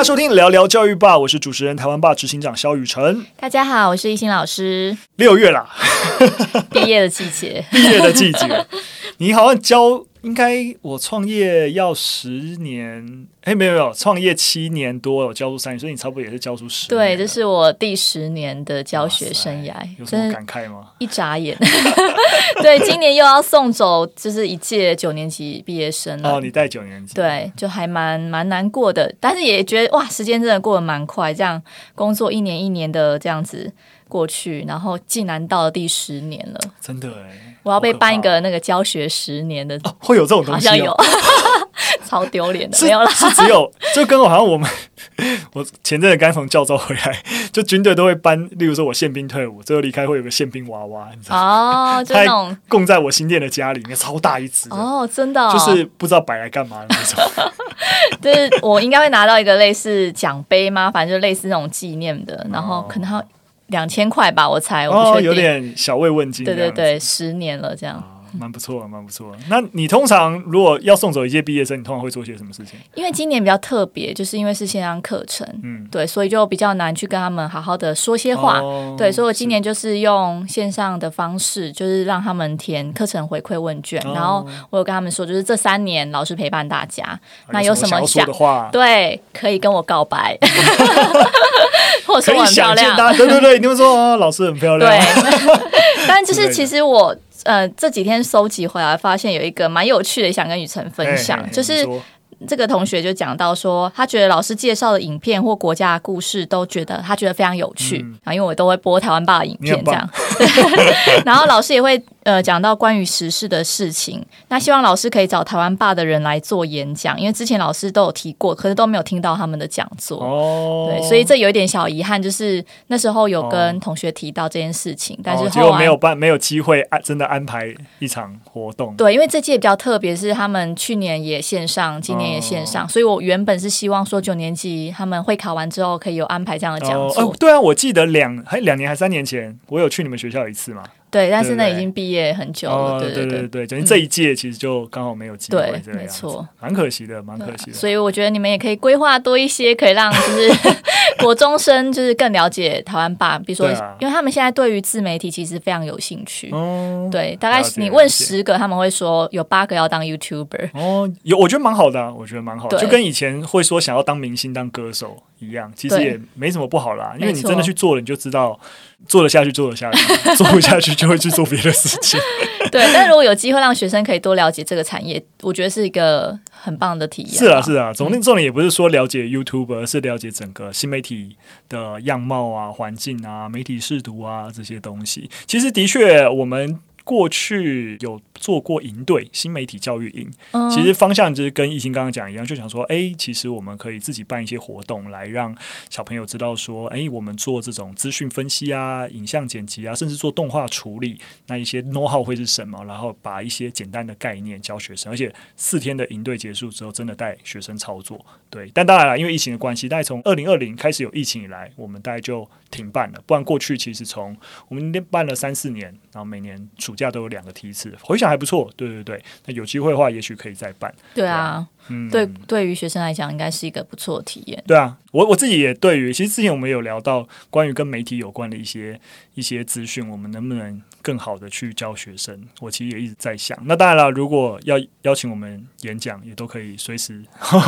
家收听聊聊教育吧，我是主持人台湾爸执行长肖雨辰。大家好，我是一心老师。六月啦，毕业的季节，毕业的季节。你好像教。应该我创业要十年，哎，没有没有，创业七年多，我教书三年，所以你差不多也是教书十年。对，这是我第十年的教学生涯，有什么感慨吗？一眨眼，对，今年又要送走，就是一届九年级毕业生了。哦，你带九年级，对，就还蛮蛮难过的，但是也觉得哇，时间真的过得蛮快，这样工作一年一年的这样子过去，然后竟然到了第十年了，真的哎。我要被颁一个那个教学十年的，哦、会有这种东西、哦，好像有，超丢脸的，是没有啦，是只有就跟我好像我们，我前阵子刚从教州回来，就军队都会颁，例如说我宪兵退伍，最后离开会有个宪兵娃娃，你知道哦，就那种供在我新店的家里面，超大一只哦，真的、哦，就是不知道摆来干嘛的那种，就是我应该会拿到一个类似奖杯吗？反正就类似那种纪念的，然后可能要。两千块吧，我猜。我哦，有点小慰问金。对对对，十年了，这样。蛮、哦、不错，蛮不错。那你通常如果要送走一届毕业生，你通常会做些什么事情？因为今年比较特别，就是因为是线上课程，嗯，对，所以就比较难去跟他们好好的说些话。哦、对，所以我今年就是用线上的方式，就是让他们填课程回馈问卷，哦、然后我有跟他们说，就是这三年老师陪伴大家，啊、那有什么想说的话，对，可以跟我告白。或者说我很漂亮，对对对，你们说哦，老师很漂亮。对，但就是其实我呃这几天收集回来，发现有一个蛮有趣的，想跟雨辰分享，嘿嘿就是。这个同学就讲到说，他觉得老师介绍的影片或国家的故事都觉得他觉得非常有趣啊，嗯、因为我都会播台湾爸的影片这样，然后老师也会呃讲到关于时事的事情，那希望老师可以找台湾霸的人来做演讲，因为之前老师都有提过，可是都没有听到他们的讲座哦，对，所以这有一点小遗憾，就是那时候有跟同学提到这件事情，哦、但是后来、哦、没有办没有机会安真的安排一场活动，对，因为这届比较特别，是他们去年也线上，今年也。线上，所以我原本是希望说九年级他们会考完之后可以有安排这样的讲座。哦，对啊，我记得两还两年还三年前，我有去你们学校一次嘛。对，但是那已经毕业很久了。对对对对，等于这一届其实就刚好没有机会。对，没错，蛮可惜的，蛮可惜的。所以我觉得你们也可以规划多一些，可以让就是 国中生就是更了解台湾吧。比如说，因为他们现在对于自媒体其实非常有兴趣。哦。对，大概你问十个，他们会说有八个要当 YouTuber。哦，有，我觉得蛮好的，我觉得蛮好的，就跟以前会说想要当明星、当歌手一样，其实也没什么不好啦。因为你真的去做了，你就知道。做得下去，做得下去；做不下去，就会去做别的事情。对，但如果有机会让学生可以多了解这个产业，我觉得是一个很棒的体验。是啊，是啊，总重点也不是说了解 YouTube，而是了解整个新媒体的样貌啊、环境啊、媒体视图啊这些东西。其实的确，我们。过去有做过营队，新媒体教育营，嗯、其实方向就是跟艺兴刚刚讲一样，就想说，哎，其实我们可以自己办一些活动，来让小朋友知道说，哎，我们做这种资讯分析啊、影像剪辑啊，甚至做动画处理，那一些 know how 会是什么？然后把一些简单的概念教学生，而且四天的营队结束之后，真的带学生操作。对，但当然了，因为疫情的关系，大概从二零二零开始有疫情以来，我们大概就停办了。不然过去其实从我们办了三四年，然后每年暑假都有两个梯次，回想还不错。对对对，那有机会的话，也许可以再办。对啊，嗯，对，对于学生来讲，应该是一个不错的体验。对啊，我我自己也对于，其实之前我们有聊到关于跟媒体有关的一些一些资讯，我们能不能更好的去教学生？我其实也一直在想。那当然了，如果要邀请我们演讲，也都可以随时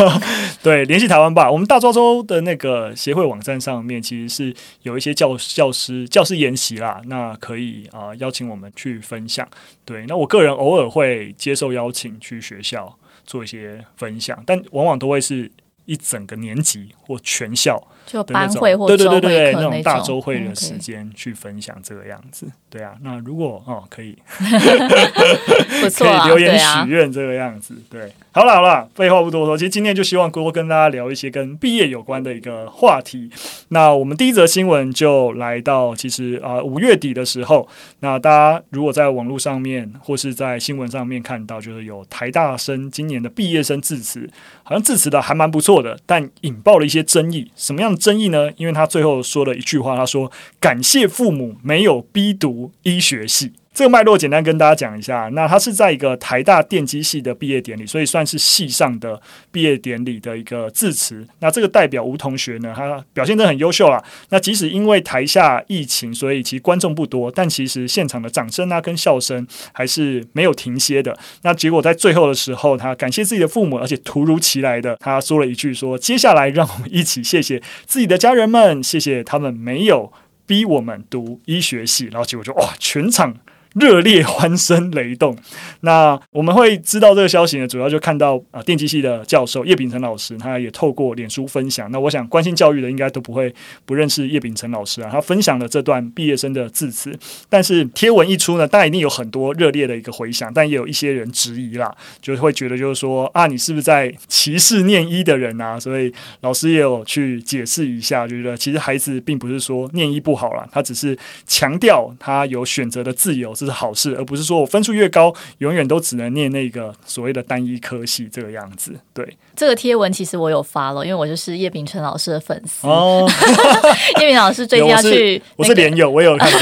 对联系台湾吧。我们大抓周的那个协会网站上面，其实是有一些教教师教师研习啦，那可以啊、邀请我们去分享。对，那我个人偶尔会接受邀请去学校做一些分享，但往往都会是一整个年级或全校。就班会或周会，对对对对，那种大周会的时间去分享这个样子，对啊。那如果哦可以，不错啊，可以 留言许愿这个样子，对。好了好了，废话不多说，其实今天就希望多跟大家聊一些跟毕业有关的一个话题。那我们第一则新闻就来到，其实啊五月底的时候，那大家如果在网络上面或是在新闻上面看到，就是有台大生今年的毕业生致辞，好像致辞的还蛮不错的，但引爆了一些争议，什么样？争议呢？因为他最后说了一句话，他说：“感谢父母没有逼读医学系。”这个脉络简单跟大家讲一下，那他是在一个台大电机系的毕业典礼，所以算是系上的毕业典礼的一个致辞。那这个代表吴同学呢，他表现得很优秀啊。那即使因为台下疫情，所以其观众不多，但其实现场的掌声啊跟笑声还是没有停歇的。那结果在最后的时候，他感谢自己的父母，而且突如其来的他说了一句说：“接下来让我们一起谢谢自己的家人们，谢谢他们没有逼我们读医学系。”然后结果就哇，全场。热烈欢声雷动。那我们会知道这个消息呢，主要就看到啊，电机系的教授叶秉成老师，他也透过脸书分享。那我想关心教育的应该都不会不认识叶秉成老师啊。他分享了这段毕业生的致辞，但是贴文一出呢，大家一定有很多热烈的一个回响，但也有一些人质疑啦，就会觉得就是说啊，你是不是在歧视念医的人啊？所以老师也有去解释一下，就觉得其实孩子并不是说念医不好啦，他只是强调他有选择的自由。这是好事，而不是说我分数越高，永远都只能念那个所谓的单一科系这个样子。对，这个贴文其实我有发了，因为我就是叶丙成老师的粉丝哦。叶秉老师最近要去，我是连友，我有看到。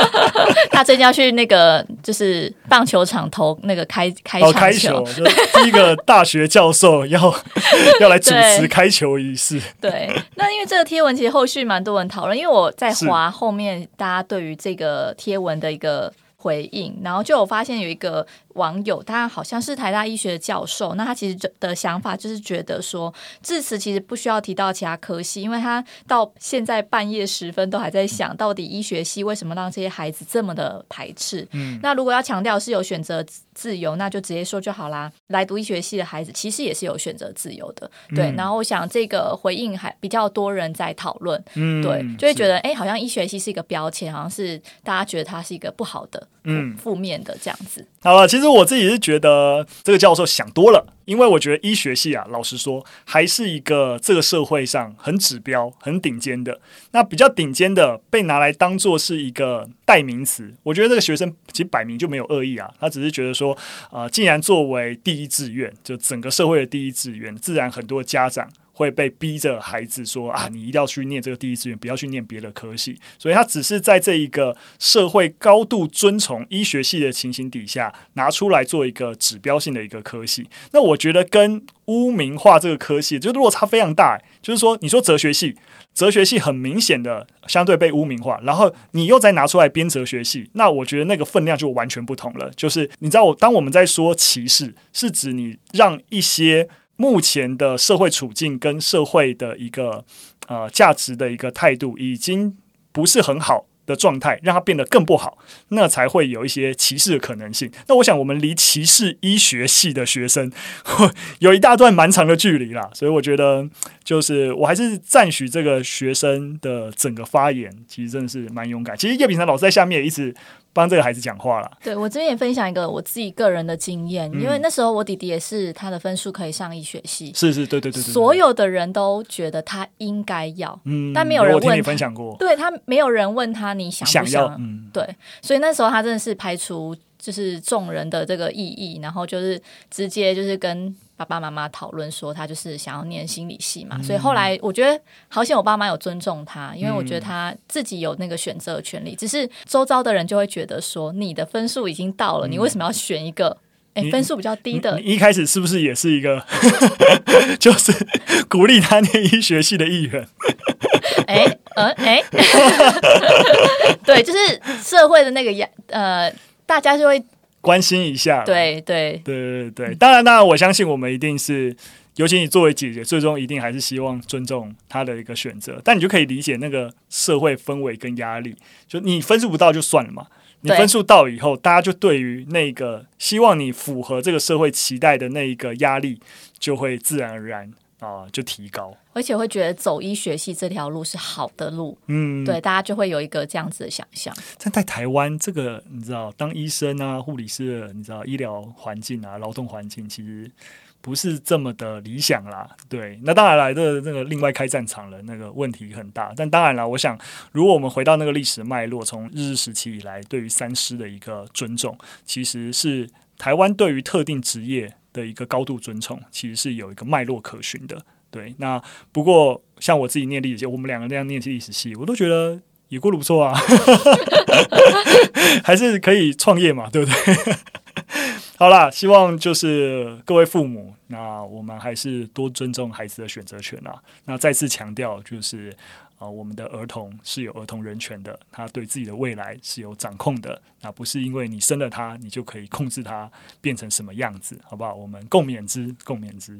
他最近要去那个就是棒球场投那个开开球，哦、开球就第一个大学教授要 要来主持开球仪式。对，那因为这个贴文其实后续蛮多人讨论，因为我在滑后面，大家对于这个贴文的一个。回应，然后就有发现有一个网友，他好像是台大医学的教授，那他其实的想法就是觉得说，致辞其实不需要提到其他科系，因为他到现在半夜时分都还在想到底医学系为什么让这些孩子这么的排斥。嗯，那如果要强调是有选择自由，那就直接说就好啦。来读医学系的孩子其实也是有选择自由的，对。嗯、然后我想这个回应还比较多人在讨论，嗯，对，就会觉得哎，好像医学系是一个标签，好像是大家觉得它是一个不好的。嗯，负面的这样子。好了，其实实我自己是觉得这个教授想多了，因为我觉得医学系啊，老实说，还是一个这个社会上很指标、很顶尖的。那比较顶尖的被拿来当做是一个代名词，我觉得这个学生其实摆明就没有恶意啊，他只是觉得说，呃，既然作为第一志愿，就整个社会的第一志愿，自然很多家长。会被逼着孩子说啊，你一定要去念这个第一志愿，不要去念别的科系。所以他只是在这一个社会高度尊崇医学系的情形底下，拿出来做一个指标性的一个科系。那我觉得跟污名化这个科系就落差非常大。就是说，你说哲学系，哲学系很明显的相对被污名化，然后你又再拿出来编哲学系，那我觉得那个分量就完全不同了。就是你知道，我当我们在说歧视，是指你让一些。目前的社会处境跟社会的一个呃价值的一个态度已经不是很好的状态，让它变得更不好，那才会有一些歧视的可能性。那我想，我们离歧视医学系的学生 有一大段蛮长的距离啦，所以我觉得，就是我还是赞许这个学生的整个发言，其实真的是蛮勇敢。其实叶丙成老师在下面一直。帮这个孩子讲话了。对，我这边也分享一个我自己个人的经验，嗯、因为那时候我弟弟也是他的分数可以上医学系，是是，对对对对，所有的人都觉得他应该要，嗯，但没有人问你分享过，对他没有人问他你想不想，想要，嗯，对，所以那时候他真的是排除就是众人的这个异议，然后就是直接就是跟。爸爸妈妈讨论说，他就是想要念心理系嘛，嗯、所以后来我觉得好险，我爸妈有尊重他，因为我觉得他自己有那个选择的权利。只是周遭的人就会觉得说，你的分数已经到了，嗯、你为什么要选一个哎、欸、分数比较低的？你一开始是不是也是一个，就是鼓励他念医学系的议员？哎、欸，嗯，哎、欸，对，就是社会的那个压，呃，大家就会。关心一下，对对对对对，当然当然，我相信我们一定是，尤其你作为姐姐，最终一定还是希望尊重她的一个选择。但你就可以理解那个社会氛围跟压力，就你分数不到就算了嘛，你分数到以后，大家就对于那个希望你符合这个社会期待的那一个压力，就会自然而然。啊，就提高，而且会觉得走医学系这条路是好的路，嗯，对，大家就会有一个这样子的想象。但在台湾，这个你知道，当医生啊、护理师，你知道，医疗环境啊、劳动环境其实不是这么的理想啦。对，那当然来的那个另外开战场了，那个问题很大。但当然了，我想，如果我们回到那个历史脉络，从日治时期以来，对于三师的一个尊重，其实是台湾对于特定职业。的一个高度尊崇，其实是有一个脉络可循的。对，那不过像我自己念历史系，我们两个那样念历史系，我都觉得也过得不错啊，还是可以创业嘛，对不对？好啦，希望就是各位父母，那我们还是多尊重孩子的选择权啊。那再次强调，就是啊、我们的儿童是有儿童人权的，他对自己的未来是有掌控的。那不是因为你生了他，你就可以控制他变成什么样子，好不好？我们共勉之，共勉之。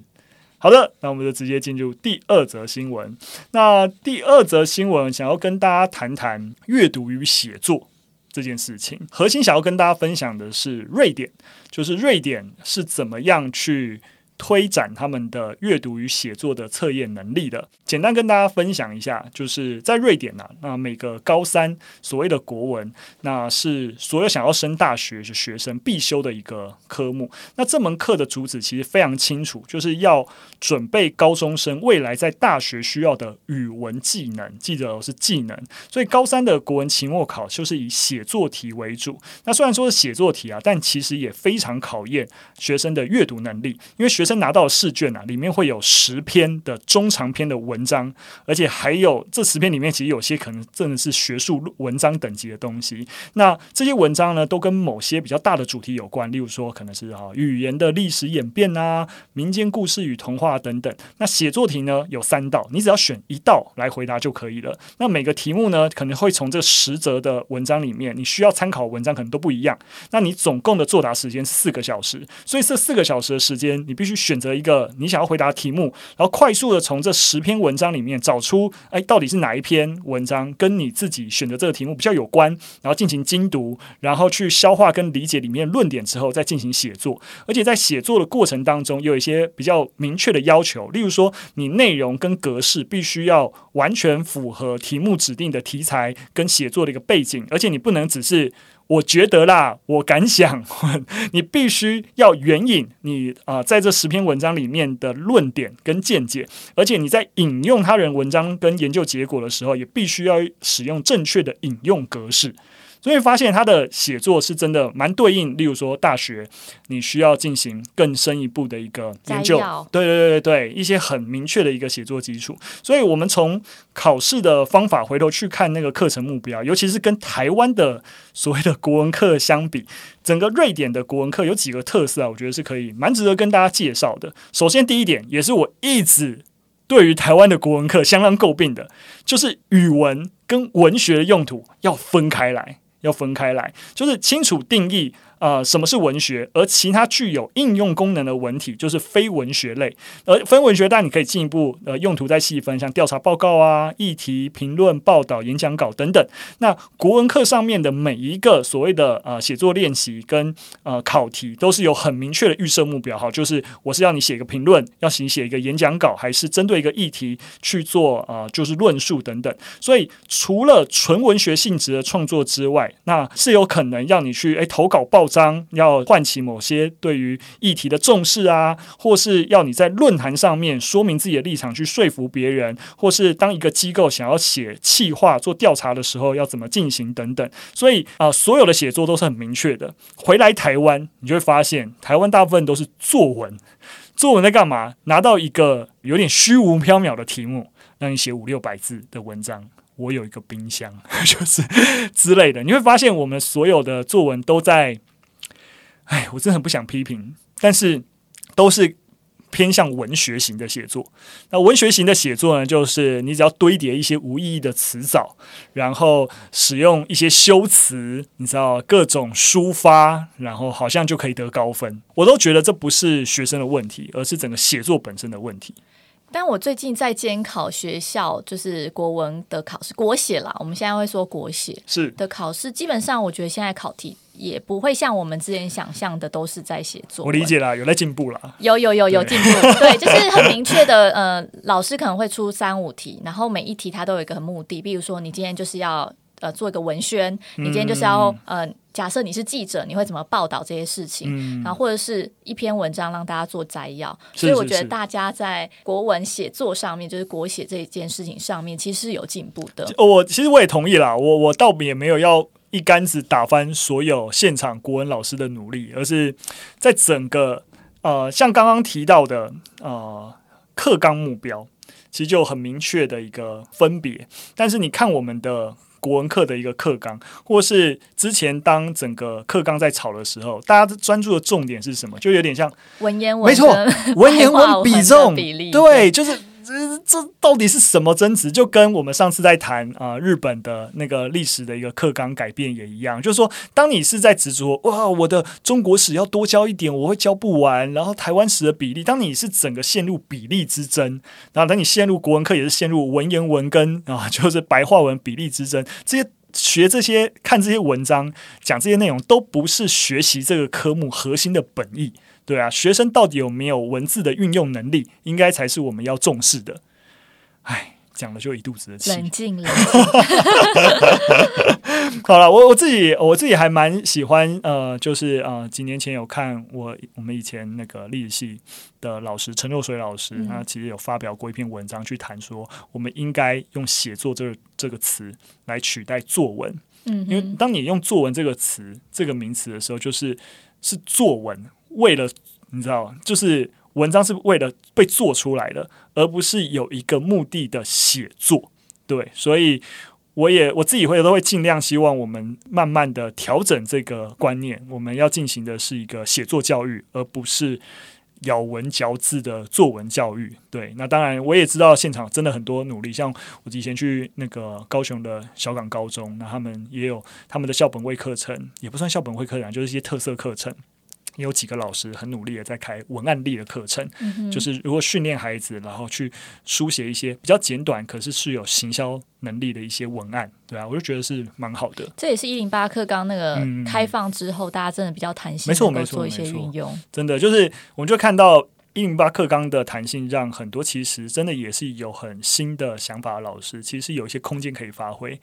好的，那我们就直接进入第二则新闻。那第二则新闻想要跟大家谈谈阅读与写作。这件事情核心想要跟大家分享的是瑞典，就是瑞典是怎么样去推展他们的阅读与写作的测验能力的。简单跟大家分享一下，就是在瑞典呢、那每个高三所谓的国文，那是所有想要升大学的学生必修的一个科目。那这门课的主旨其实非常清楚，就是要准备高中生未来在大学需要的语文技能，记得是技能。所以高三的国文期末考就是以写作题为主。那虽然说是写作题啊，但其实也非常考验学生的阅读能力，因为学学生拿到试卷啊，里面会有十篇的中长篇的文章，而且还有这十篇里面，其实有些可能真的是学术文章等级的东西。那这些文章呢，都跟某些比较大的主题有关，例如说可能是哈语言的历史演变啊、民间故事与童话等等。那写作题呢，有三道，你只要选一道来回答就可以了。那每个题目呢，可能会从这十则的文章里面，你需要参考文章可能都不一样。那你总共的作答时间四个小时，所以这四个小时的时间，你必须选择一个你想要回答的题目，然后快速的从这十篇文章里面找出，哎，到底是哪一篇文章跟你自己选择这个题目比较有关，然后进行精读，然后去消化跟理解里面论点之后，再进行写作。而且在写作的过程当中，有一些比较明确的要求，例如说，你内容跟格式必须要完全符合题目指定的题材跟写作的一个背景，而且你不能只是。我觉得啦，我敢想，你必须要援引你啊、在这十篇文章里面的论点跟见解，而且你在引用他人文章跟研究结果的时候，也必须要使用正确的引用格式。所以发现他的写作是真的蛮对应，例如说大学你需要进行更深一步的一个研究，对对对对对，一些很明确的一个写作基础。所以我们从考试的方法回头去看那个课程目标，尤其是跟台湾的所谓的国文课相比，整个瑞典的国文课有几个特色啊，我觉得是可以蛮值得跟大家介绍的。首先第一点，也是我一直对于台湾的国文课相当诟病的，就是语文跟文学的用途要分开来。要分开来，就是清楚定义。呃，什么是文学？而其他具有应用功能的文体就是非文学类。而非文学，但你可以进一步呃用途再细分，像调查报告啊、议题评论、报道、演讲稿等等。那国文课上面的每一个所谓的呃写作练习跟呃考题，都是有很明确的预设目标，哈，就是我是要你写一个评论，要你写一个演讲稿，还是针对一个议题去做呃就是论述等等。所以除了纯文学性质的创作之外，那是有可能让你去诶投稿报报。章要唤起某些对于议题的重视啊，或是要你在论坛上面说明自己的立场，去说服别人，或是当一个机构想要写企划做调查的时候要怎么进行等等。所以啊、所有的写作都是很明确的。回来台湾，你就会发现台湾大部分都是作文。作文在干嘛？拿到一个有点虚无缥缈的题目，让你写五六百字的文章。我有一个冰箱，就是之类的。你会发现，我们所有的作文都在。哎，我真的很不想批评，但是都是偏向文学型的写作。那文学型的写作呢，就是你只要堆叠一些无意义的词藻，然后使用一些修辞，你知道各种抒发，然后好像就可以得高分。我都觉得这不是学生的问题，而是整个写作本身的问题。但我最近在监考学校，就是国文的考试，国写啦。我们现在会说国写是的考试，基本上我觉得现在考题也不会像我们之前想象的都是在写作。我理解啦，有在进步啦。有有有有进步，对，就是很明确的。呃，老师可能会出三五题，然后每一题他都有一个目的，比如说你今天就是要。呃，做一个文宣，你今天就是要、嗯、呃，假设你是记者，你会怎么报道这些事情？嗯、然后或者是一篇文章让大家做摘要。是是是，所以我觉得大家在国文写作上面，就是国写这一件事情上面，其实是有进步的。我其实我也同意啦，我我倒也没有要一竿子打翻所有现场国文老师的努力，而是在整个呃，像刚刚提到的呃，课纲目标，其实就很明确的一个分别。但是你看我们的。国文课的一个课纲，或是之前当整个课纲在吵的时候，大家专注的重点是什么？就有点像文言文，没错，文言文比重 比例，对，就是。这这到底是什么争执？就跟我们上次在谈啊、日本的那个历史的一个课纲改变也一样，就是说，当你是在执着哇，我的中国史要多教一点，我会教不完，然后台湾史的比例，当你是整个陷入比例之争，然后等你陷入国文课也是陷入文言文跟啊，就是白话文比例之争，这些学这些看这些文章讲这些内容，都不是学习这个科目核心的本意。对啊，学生到底有没有文字的运用能力，应该才是我们要重视的。哎，讲了就一肚子的气。冷静，冷静。好了，我我自己我自己还蛮喜欢，呃，就是呃，几年前有看我我们以前那个历史系的老师陈若水老师，他其实有发表过一篇文章，去谈说我们应该用写作这个这个词来取代作文。嗯，因为当你用作文这个词这个名词的时候，就是是作文。为了你知道，就是文章是为了被做出来的，而不是有一个目的的写作。对，所以我也我自己会都会尽量希望我们慢慢的调整这个观念。我们要进行的是一个写作教育，而不是咬文嚼字的作文教育。对，那当然我也知道现场真的很多努力，像我以前去那个高雄的小港高中，那他们也有他们的校本位课程，也不算校本位课程，就是一些特色课程。有几个老师很努力的在开文案力的课程，嗯、就是如果训练孩子，然后去书写一些比较简短，可是是有行销能力的一些文案，对啊，我就觉得是蛮好的。这也是一零八课纲那个开放之后，嗯、大家真的比较弹性，没错没错，做一些运用。真的就是，我们就看到一零八课纲的弹性，让很多其实真的也是有很新的想法的老师，其实有一些空间可以发挥。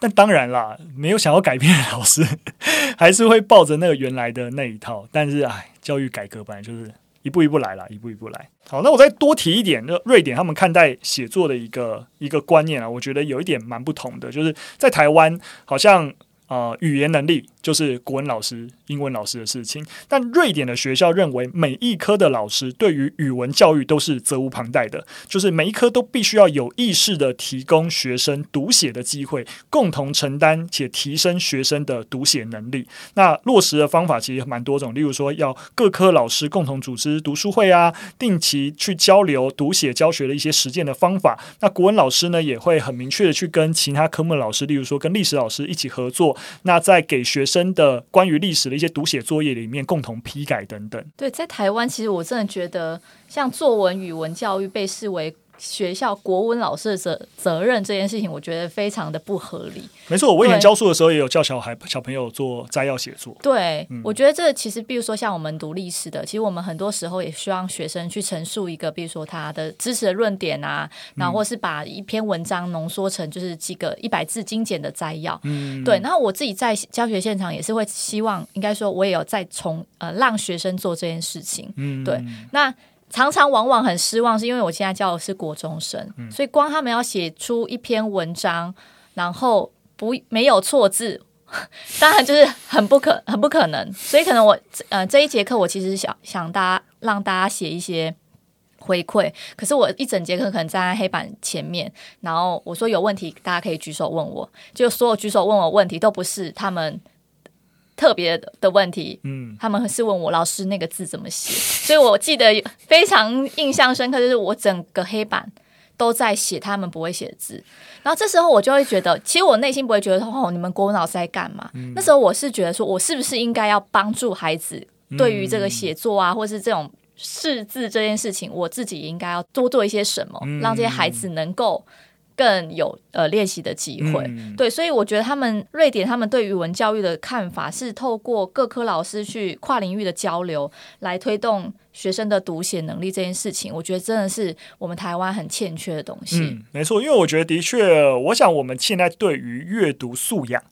但当然啦，没有想要改变的老师，还是会抱着那个原来的那一套。但是，哎，教育改革本来就是一步一步来啦，一步一步来。好，那我再多提一点，就瑞典他们看待写作的一个一个观念啊，我觉得有一点蛮不同的，就是在台湾好像。呃，语言能力就是国文老师、英文老师的事情。但瑞典的学校认为，每一科的老师对于语文教育都是责无旁贷的，就是每一科都必须要有意识的提供学生读写的机会，共同承担且提升学生的读写能力。那落实的方法其实蛮多种，例如说要各科老师共同组织读书会啊，定期去交流读写教学的一些实践的方法。那国文老师呢，也会很明确的去跟其他科目的老师，例如说跟历史老师一起合作。那在给学生的关于历史的一些读写作业里面，共同批改等等。对，在台湾，其实我真的觉得，像作文、语文教育被视为。学校国文老师的责责任这件事情，我觉得非常的不合理。没错，我以前教书的时候也有教小孩小朋友做摘要写作。对，嗯、我觉得这其实，比如说像我们读历史的，其实我们很多时候也希望学生去陈述一个，比如说他的知识的论点啊，然后或是把一篇文章浓缩成就是几个一百字精简的摘要。嗯，对。然后我自己在教学现场也是会希望，应该说我也有在从呃让学生做这件事情。嗯，对。那。常常往往很失望，是因为我现在教的是国中生，嗯、所以光他们要写出一篇文章，然后不没有错字，当然就是很不可 很不可能。所以可能我呃这一节课我其实想想大家让大家写一些回馈，可是我一整节课可能站在黑板前面，然后我说有问题大家可以举手问我，就所有举手问我问题都不是他们。特别的问题，嗯，他们是问我老师那个字怎么写，所以我记得非常印象深刻，就是我整个黑板都在写他们不会写的字，然后这时候我就会觉得，其实我内心不会觉得哦，你们国文老师在干嘛？嗯、那时候我是觉得说，我是不是应该要帮助孩子对于这个写作啊，嗯、或是这种识字这件事情，我自己应该要多做一些什么，嗯、让这些孩子能够。更有呃练习的机会，嗯、对，所以我觉得他们瑞典他们对语文教育的看法是透过各科老师去跨领域的交流，来推动学生的读写能力这件事情。我觉得真的是我们台湾很欠缺的东西。嗯，没错，因为我觉得的确，我想我们现在对于阅读素养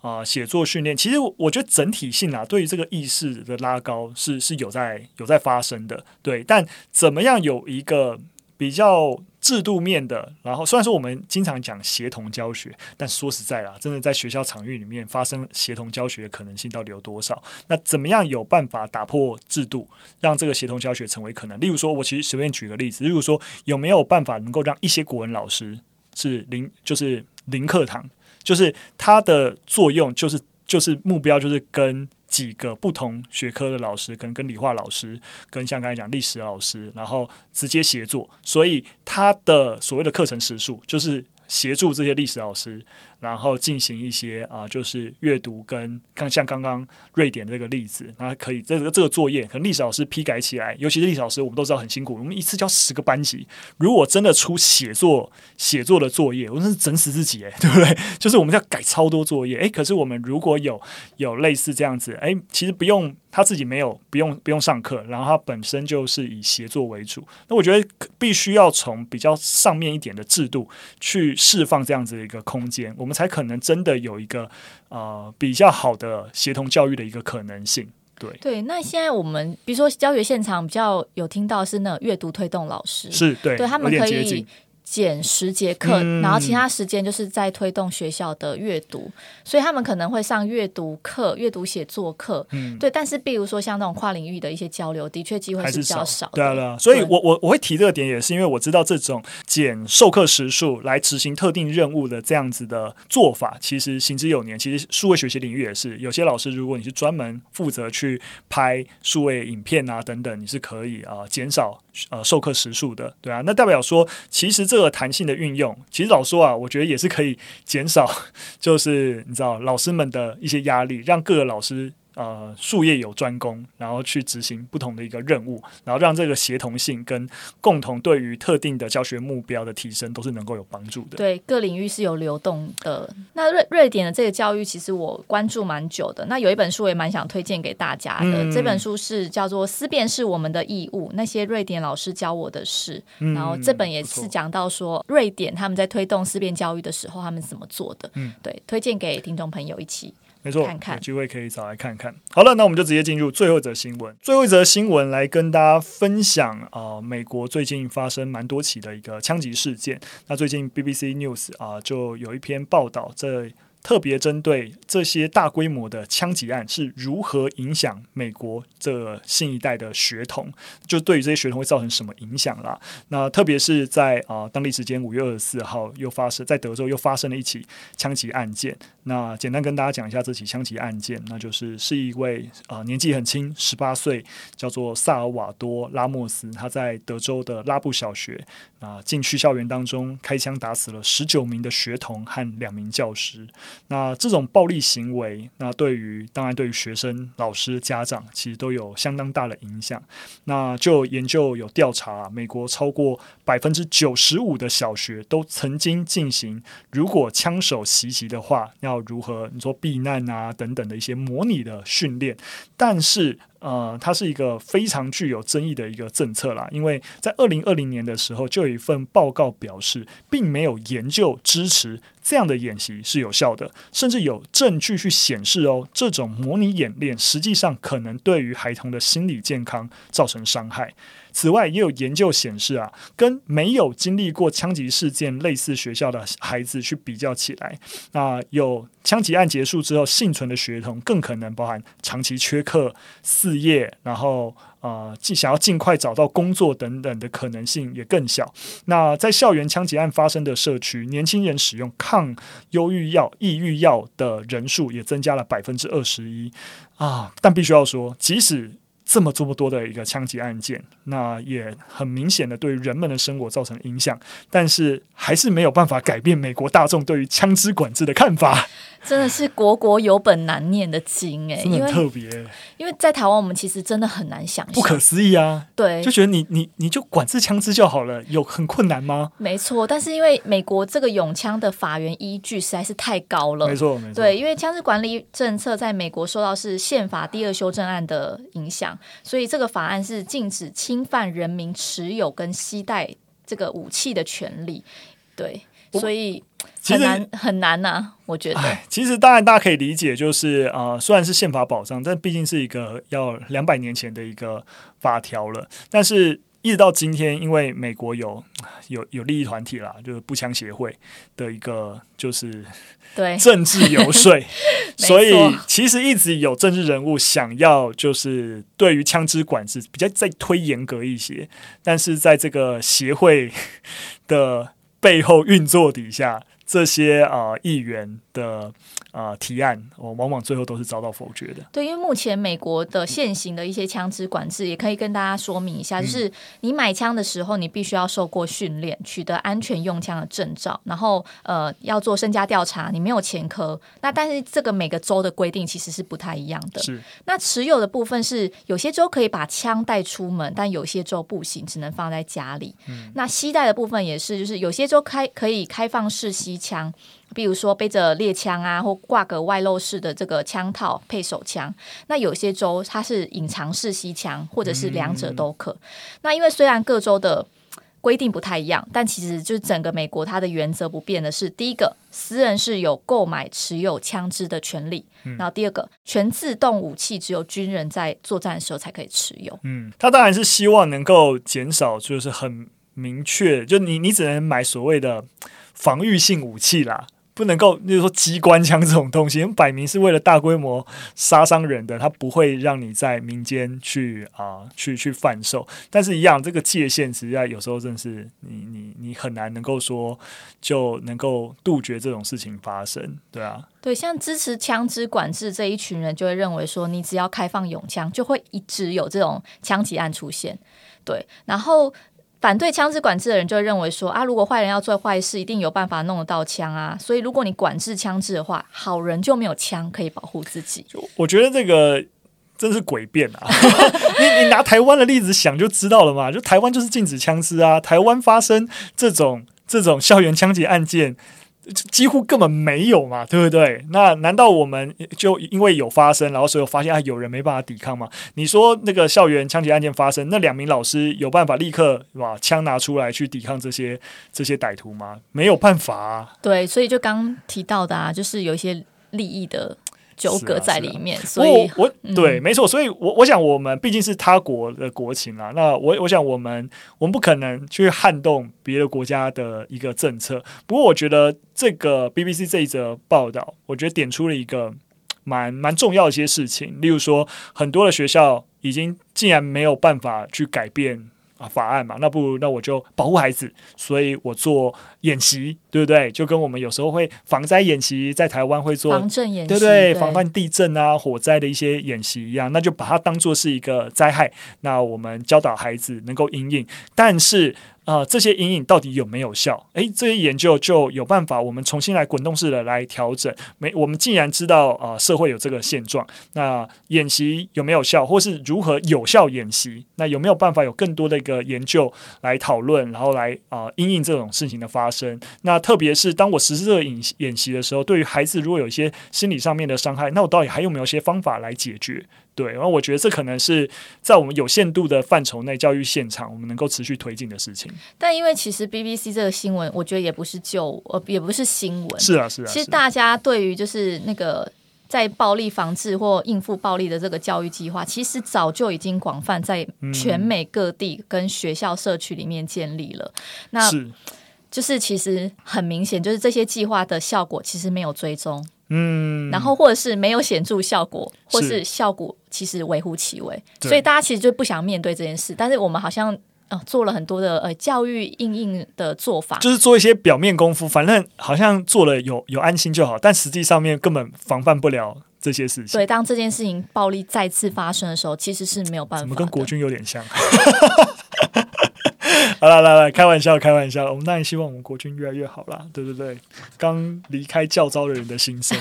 啊、呃、写作训练，其实我觉得整体性啊，对于这个意识的拉高是是有在有在发生的。对，但怎么样有一个比较制度面的，然后虽然说我们经常讲协同教学，但说实在啦，真的在学校场域里面发生协同教学的可能性到底有多少？那怎么样有办法打破制度，让这个协同教学成为可能？例如说，我其实随便举个例子，例如说有没有办法能够让一些国文老师是零，就是零课堂，就是它的作用就是就是目标就是跟。几个不同学科的老师，可能跟理化老师，跟像刚才讲历史老师，然后直接协作，所以他的所谓的课程时数就是协助这些历史老师。然后进行一些啊，就是阅读跟看像刚刚瑞典这个例子，那可以这个这个作业，可能历史老师批改起来，尤其是历史老师，我们都知道很辛苦，我们一次教十个班级，如果真的出写作写作的作业，我真是整死自己诶，对不对？就是我们要改超多作业，诶，可是我们如果有有类似这样子，诶，其实不用他自己没有不用不用上课，然后他本身就是以协作为主，那我觉得必须要从比较上面一点的制度去释放这样子的一个空间，我们。才可能真的有一个呃比较好的协同教育的一个可能性，对对。那现在我们比如说教学现场比较有听到是那阅读推动老师，是对，对他们可以。减十节课，嗯、然后其他时间就是在推动学校的阅读，所以他们可能会上阅读课、阅读写作课。嗯，对。但是，比如说像那种跨领域的一些交流，的确机会是比较少。对啊，对啊。所以我我我会提这个点，也是因为我知道这种减授课时数来执行特定任务的这样子的做法，其实行之有年。其实数位学习领域也是，有些老师如果你是专门负责去拍数位影片啊等等，你是可以啊减少呃授课时数的，对啊。那代表说，其实这个弹性的运用，其实老说啊，我觉得也是可以减少，就是你知道老师们的一些压力，让各个老师。呃，术业有专攻，然后去执行不同的一个任务，然后让这个协同性跟共同对于特定的教学目标的提升都是能够有帮助的。对，各领域是有流动的。那瑞瑞典的这个教育，其实我关注蛮久的。那有一本书也蛮想推荐给大家的，嗯、这本书是叫做《思辨是我们的义务》，那些瑞典老师教我的事。嗯、然后这本也是讲到说，瑞典他们在推动思辨教育的时候，他们怎么做的。嗯，对，推荐给听众朋友一起。没错，看看有机会可以找来看看。好了，那我们就直接进入最后一则新闻。最后一则新闻来跟大家分享啊、呃，美国最近发生蛮多起的一个枪击事件。那最近 BBC News 啊、呃，就有一篇报道这。特别针对这些大规模的枪击案是如何影响美国这新一代的学童，就对于这些学童会造成什么影响啦？那特别是在啊、当地时间五月二十四号又发生在德州又发生了一起枪击案件。那简单跟大家讲一下这起枪击案件，那就是是一位啊、年纪很轻，十八岁，叫做萨尔瓦多拉莫斯，他在德州的拉布小学啊进去校园当中开枪打死了十九名的学童和两名教师。那这种暴力行为，那对于当然对于学生、老师、家长，其实都有相当大的影响。那就研究有调查，美国超过百分之九十五的小学都曾经进行，如果枪手袭击的话，要如何你说避难啊等等的一些模拟的训练，但是。呃，它是一个非常具有争议的一个政策啦，因为在二零二零年的时候，就有一份报告表示，并没有研究支持这样的演习是有效的，甚至有证据去显示哦，这种模拟演练实际上可能对于孩童的心理健康造成伤害。此外，也有研究显示啊，跟没有经历过枪击事件类似学校的孩子去比较起来，那有枪击案结束之后幸存的学童，更可能包含长期缺课、失业，然后呃，尽想要尽快找到工作等等的可能性也更小。那在校园枪击案发生的社区，年轻人使用抗忧郁药、抑郁药的人数也增加了百分之二十一啊！但必须要说，即使这么这么多的一个枪击案件，那也很明显的对人们的生活造成影响，但是还是没有办法改变美国大众对于枪支管制的看法。真的是国国有本难念的经哎，真的特别。因为在台湾，我们其实真的很难想象，不可思议啊！对，就觉得你你你就管制枪支就好了，有很困难吗？没错，但是因为美国这个永枪的法源依据实在是太高了，没错没错。对，因为枪支管理政策在美国受到是宪法第二修正案的影响，所以这个法案是禁止侵犯人民持有跟携带这个武器的权利。对，所以。很难很难呐、啊，我觉得。其实当然大家可以理解，就是啊、呃，虽然是宪法保障，但毕竟是一个要两百年前的一个法条了。但是，一直到今天，因为美国有有有利益团体啦，就是步枪协会的一个就是对政治游说，所以其实一直有政治人物想要就是对于枪支管制比较再推严格一些，但是在这个协会的背后运作底下。这些啊、呃、议员的啊、呃、提案，我往往最后都是遭到否决的。对，因为目前美国的现行的一些枪支管制，也可以跟大家说明一下，就是你买枪的时候，你必须要受过训练，取得安全用枪的证照，然后呃要做身家调查，你没有前科。那但是这个每个州的规定其实是不太一样的。是。那持有的部分是有些州可以把枪带出门，但有些州不行，只能放在家里。嗯。那携带的部分也是，就是有些州开可以开放式吸枪，比如说背着猎枪啊，或挂个外露式的这个枪套配手枪。那有些州它是隐藏式吸枪，或者是两者都可。嗯、那因为虽然各州的规定不太一样，但其实就是整个美国它的原则不变的是：第一个，私人是有购买持有枪支的权利；嗯、然后第二个，全自动武器只有军人在作战的时候才可以持有。嗯，他当然是希望能够减少，就是很明确，就你你只能买所谓的。防御性武器啦，不能够，就是说机关枪这种东西，摆明是为了大规模杀伤人的，它不会让你在民间去啊、去去贩售。但是，一样这个界限，实际上有时候真的是你你你很难能够说就能够杜绝这种事情发生，对啊。对，像支持枪支管制这一群人，就会认为说，你只要开放拥枪，就会一直有这种枪击案出现。对，然后。反对枪支管制的人就会认为说啊，如果坏人要做坏事，一定有办法弄得到枪啊。所以如果你管制枪支的话，好人就没有枪可以保护自己。我觉得这个真是诡辩啊！你你拿台湾的例子想就知道了嘛。就台湾就是禁止枪支啊，台湾发生这种这种校园枪击案件。几乎根本没有嘛，对不对？那难道我们就因为有发生，然后所以发现啊，有人没办法抵抗吗？你说那个校园枪击案件发生，那两名老师有办法立刻把枪拿出来去抵抗这些这些歹徒吗？没有办法啊。对，所以就刚提到的啊，就是有一些利益的。纠葛在里面，啊啊、所以我，我对，嗯、没错，所以我，我我想，我们毕竟是他国的国情啊。那我我想，我们我们不可能去撼动别的国家的一个政策。不过，我觉得这个 BBC 这一则报道，我觉得点出了一个蛮蛮重要的一些事情。例如说，很多的学校已经竟然没有办法去改变。啊，法案嘛，那不如那我就保护孩子，所以我做演习，对不对？就跟我们有时候会防灾演习，在台湾会做防震演习，对不对？防范地震啊、火灾的一些演习一样，那就把它当做是一个灾害，那我们教导孩子能够应应，但是。啊、这些阴影到底有没有效？诶，这些研究就有办法，我们重新来滚动式的来调整。没，我们既然知道啊、社会有这个现状，那演习有没有效，或是如何有效演习？那有没有办法有更多的一个研究来讨论，然后来啊，因应这种事情的发生？那特别是当我实施这个演演习的时候，对于孩子如果有一些心理上面的伤害，那我到底还有没有一些方法来解决？对，然后我觉得这可能是在我们有限度的范畴内，教育现场我们能够持续推进的事情。但因为其实 BBC 这个新闻，我觉得也不是旧，呃，也不是新闻。是啊，是啊。其实大家对于就是那个在暴力防治或应付暴力的这个教育计划，其实早就已经广泛在全美各地跟学校社区里面建立了。嗯、那是，就是其实很明显，就是这些计划的效果其实没有追踪。嗯，然后或者是没有显著效果，或是效果其实微乎其微，所以大家其实就不想面对这件事。但是我们好像呃做了很多的呃教育应应的做法，就是做一些表面功夫，反正好像做了有有安心就好，但实际上面根本防范不了这些事情。所以当这件事情暴力再次发生的时候，其实是没有办法。怎么跟国军有点像？好了，来来，开玩笑，开玩笑。我们当然希望我们国军越来越好啦，对不对？刚离开教招的人的心声。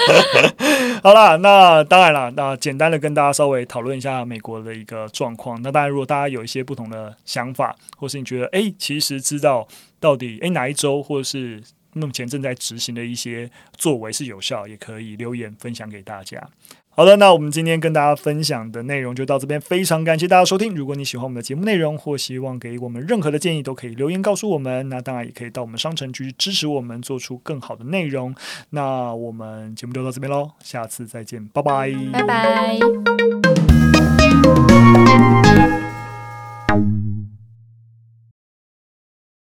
好了，那当然了，那简单的跟大家稍微讨论一下美国的一个状况。那当然，如果大家有一些不同的想法，或是你觉得哎，其实知道到底哎哪一周，或者是目前正在执行的一些作为是有效，也可以留言分享给大家。好的，那我们今天跟大家分享的内容就到这边，非常感谢大家收听。如果你喜欢我们的节目内容，或希望给我们任何的建议，都可以留言告诉我们。那当然也可以到我们商城去支持我们，做出更好的内容。那我们节目就到这边喽，下次再见，拜拜，拜拜。